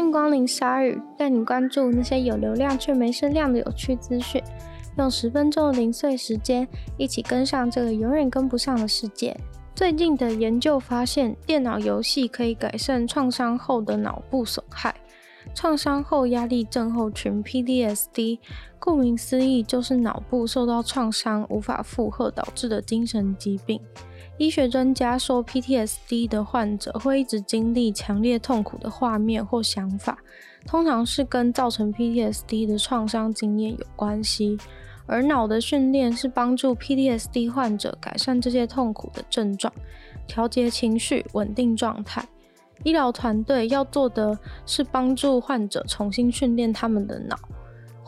欢迎光临鲨语，带你关注那些有流量却没声量的有趣资讯。用十分钟的零碎时间，一起跟上这个永远跟不上的世界。最近的研究发现，电脑游戏可以改善创伤后的脑部损害。创伤后压力症候群 （PDSD），顾名思义，就是脑部受到创伤无法负荷导致的精神疾病。医学专家说，PTSD 的患者会一直经历强烈痛苦的画面或想法，通常是跟造成 PTSD 的创伤经验有关系。而脑的训练是帮助 PTSD 患者改善这些痛苦的症状，调节情绪，稳定状态。医疗团队要做的是帮助患者重新训练他们的脑。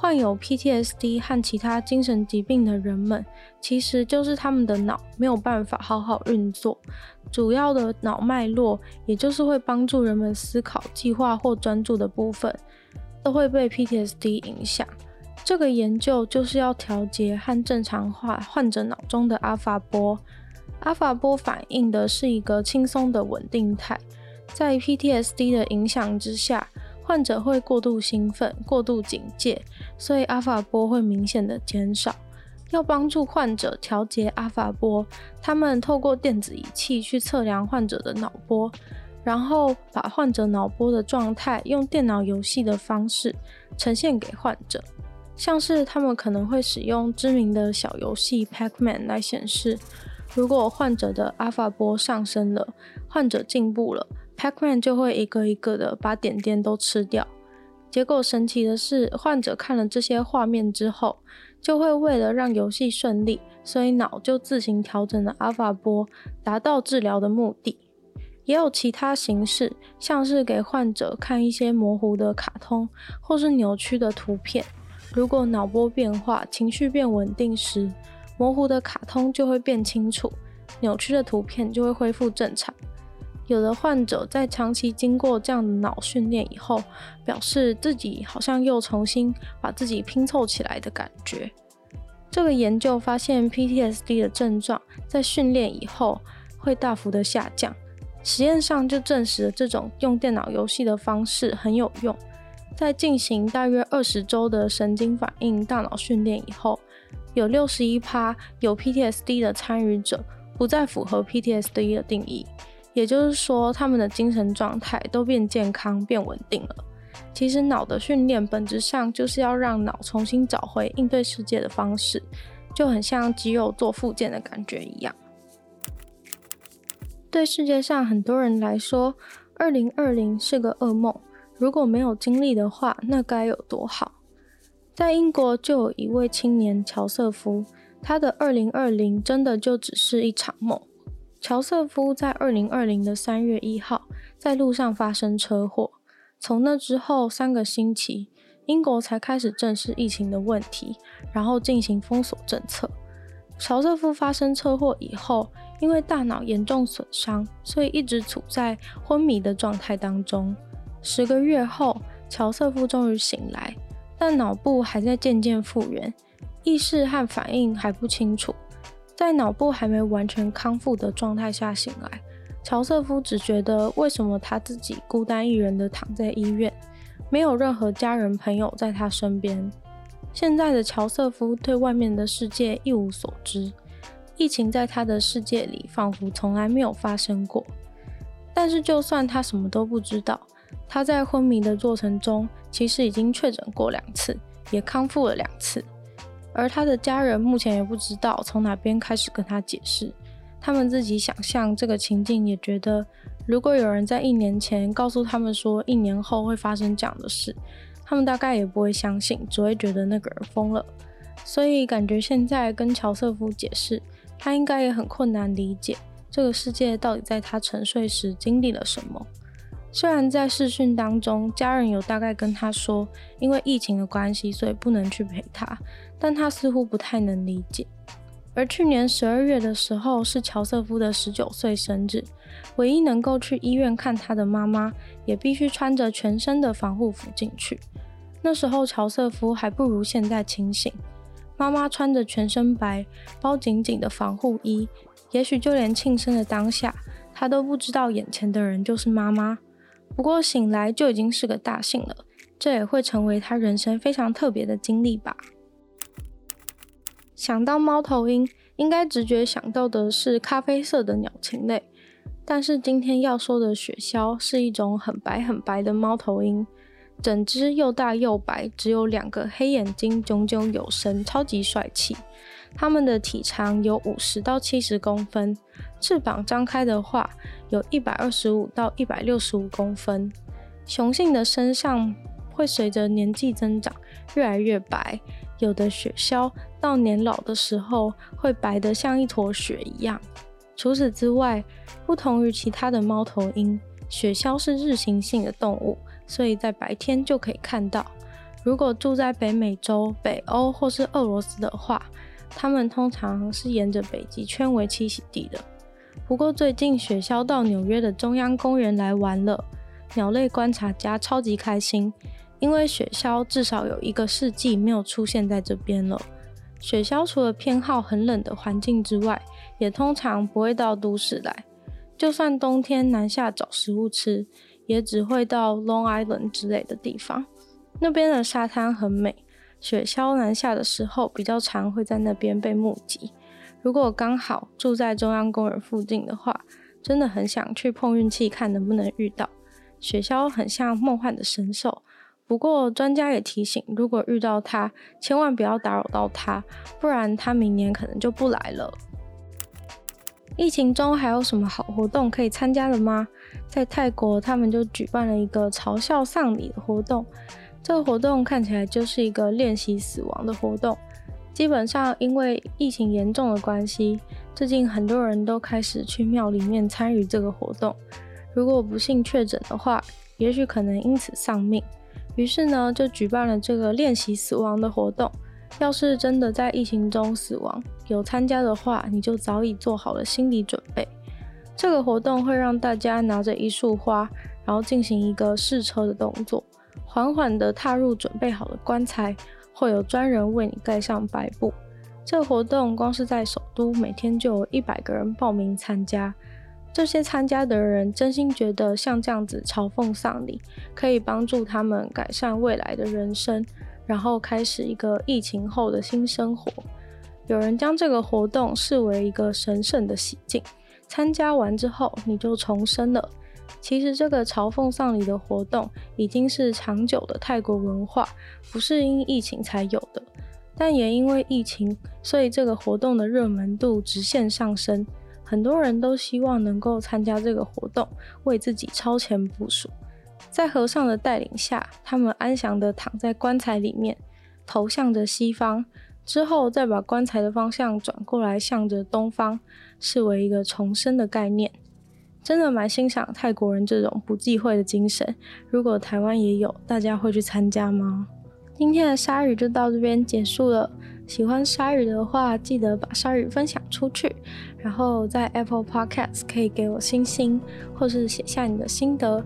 患有 PTSD 和其他精神疾病的人们，其实就是他们的脑没有办法好好运作，主要的脑脉络，也就是会帮助人们思考、计划或专注的部分，都会被 PTSD 影响。这个研究就是要调节和正常化患者脑中的阿法波。阿法波反映的是一个轻松的稳定态，在 PTSD 的影响之下。患者会过度兴奋、过度警戒，所以阿法波会明显的减少。要帮助患者调节阿法波，他们透过电子仪器去测量患者的脑波，然后把患者脑波的状态用电脑游戏的方式呈现给患者。像是他们可能会使用知名的小游戏 Pac-Man 来显示，如果患者的阿法波上升了，患者进步了。Pac-Man 就会一个一个的把点点都吃掉。结果神奇的是，患者看了这些画面之后，就会为了让游戏顺利，所以脑就自行调整了阿法波，达到治疗的目的。也有其他形式，像是给患者看一些模糊的卡通，或是扭曲的图片。如果脑波变化、情绪变稳定时，模糊的卡通就会变清楚，扭曲的图片就会恢复正常。有的患者在长期经过这样的脑训练以后，表示自己好像又重新把自己拼凑起来的感觉。这个研究发现，PTSD 的症状在训练以后会大幅的下降。实验上就证实了这种用电脑游戏的方式很有用。在进行大约二十周的神经反应大脑训练以后，有六十一趴有 PTSD 的参与者不再符合 PTSD 的定义。也就是说，他们的精神状态都变健康、变稳定了。其实，脑的训练本质上就是要让脑重新找回应对世界的方式，就很像肌肉做复健的感觉一样。对世界上很多人来说，二零二零是个噩梦。如果没有经历的话，那该有多好？在英国就有一位青年乔瑟夫，他的二零二零真的就只是一场梦。乔瑟夫在二零二零的三月一号在路上发生车祸，从那之后三个星期，英国才开始正视疫情的问题，然后进行封锁政策。乔瑟夫发生车祸以后，因为大脑严重损伤，所以一直处在昏迷的状态当中。十个月后，乔瑟夫终于醒来，但脑部还在渐渐复原，意识和反应还不清楚。在脑部还没完全康复的状态下醒来，乔瑟夫只觉得为什么他自己孤单一人的躺在医院，没有任何家人朋友在他身边。现在的乔瑟夫对外面的世界一无所知，疫情在他的世界里仿佛从来没有发生过。但是就算他什么都不知道，他在昏迷的过程中其实已经确诊过两次，也康复了两次。而他的家人目前也不知道从哪边开始跟他解释，他们自己想象这个情境，也觉得如果有人在一年前告诉他们说一年后会发生这样的事，他们大概也不会相信，只会觉得那个人疯了。所以感觉现在跟乔瑟夫解释，他应该也很困难理解这个世界到底在他沉睡时经历了什么。虽然在视讯当中，家人有大概跟他说，因为疫情的关系，所以不能去陪他，但他似乎不太能理解。而去年十二月的时候，是乔瑟夫的十九岁生日，唯一能够去医院看他的妈妈，也必须穿着全身的防护服进去。那时候乔瑟夫还不如现在清醒，妈妈穿着全身白，包紧紧的防护衣，也许就连庆生的当下，他都不知道眼前的人就是妈妈。不过醒来就已经是个大幸了，这也会成为他人生非常特别的经历吧。想到猫头鹰，应该直觉想到的是咖啡色的鸟禽类，但是今天要说的雪鸮是一种很白很白的猫头鹰，整只又大又白，只有两个黑眼睛，炯炯有神，超级帅气。它们的体长有五十到七十公分，翅膀张开的话，有一百二十五到一百六十五公分。雄性的身上会随着年纪增长越来越白，有的雪鸮到年老的时候会白得像一坨雪一样。除此之外，不同于其他的猫头鹰，雪鸮是日行性的动物，所以在白天就可以看到。如果住在北美洲、北欧或是俄罗斯的话，它们通常是沿着北极圈为栖息地的。不过最近雪鸮到纽约的中央公园来玩了，鸟类观察家超级开心，因为雪鸮至少有一个世纪没有出现在这边了。雪鸮除了偏好很冷的环境之外，也通常不会到都市来。就算冬天南下找食物吃，也只会到 Long Island 之类的地方，那边的沙滩很美。雪鸮南下的时候，比较常会在那边被目击。如果刚好住在中央公园附近的话，真的很想去碰运气，看能不能遇到雪鸮。很像梦幻的神兽，不过专家也提醒，如果遇到它，千万不要打扰到它，不然它明年可能就不来了。疫情中还有什么好活动可以参加的吗？在泰国，他们就举办了一个嘲笑丧礼的活动。这个活动看起来就是一个练习死亡的活动。基本上，因为疫情严重的关系，最近很多人都开始去庙里面参与这个活动。如果不幸确诊的话，也许可能因此丧命。于是呢，就举办了这个练习死亡的活动。要是真的在疫情中死亡，有参加的话，你就早已做好了心理准备。这个活动会让大家拿着一束花，然后进行一个试车的动作。缓缓地踏入准备好的棺材，会有专人为你盖上白布。这个活动光是在首都，每天就有一百个人报名参加。这些参加的人真心觉得，像这样子嘲讽丧礼，可以帮助他们改善未来的人生，然后开始一个疫情后的新生活。有人将这个活动视为一个神圣的洗净，参加完之后你就重生了。其实这个朝奉丧礼的活动已经是长久的泰国文化，不是因疫情才有的。但也因为疫情，所以这个活动的热门度直线上升。很多人都希望能够参加这个活动，为自己超前部署。在和尚的带领下，他们安详地躺在棺材里面，头向着西方，之后再把棺材的方向转过来，向着东方，视为一个重生的概念。真的蛮欣赏泰国人这种不忌讳的精神。如果台湾也有，大家会去参加吗？今天的鲨鱼就到这边结束了。喜欢鲨鱼的话，记得把鲨鱼分享出去。然后在 Apple Podcast 可以给我星星，或是写下你的心得。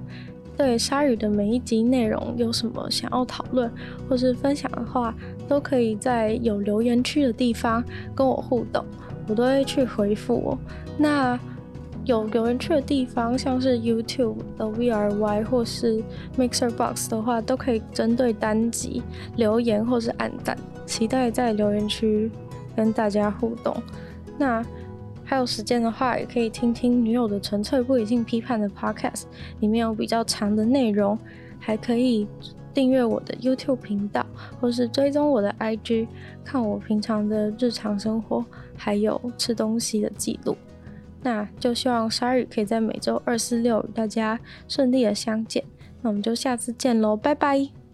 对鲨鱼的每一集内容有什么想要讨论或是分享的话，都可以在有留言区的地方跟我互动，我都会去回复哦。那有有人去的地方，像是 YouTube 的 VRY 或是 Mixer Box 的话，都可以针对单集留言或是按赞。期待在留言区跟大家互动。那还有时间的话，也可以听听女友的纯粹不理性批判的 Podcast，里面有比较长的内容。还可以订阅我的 YouTube 频道，或是追踪我的 IG，看我平常的日常生活，还有吃东西的记录。那就希望鲨鱼可以在每周二、四、六与大家顺利的相见。那我们就下次见喽，拜拜。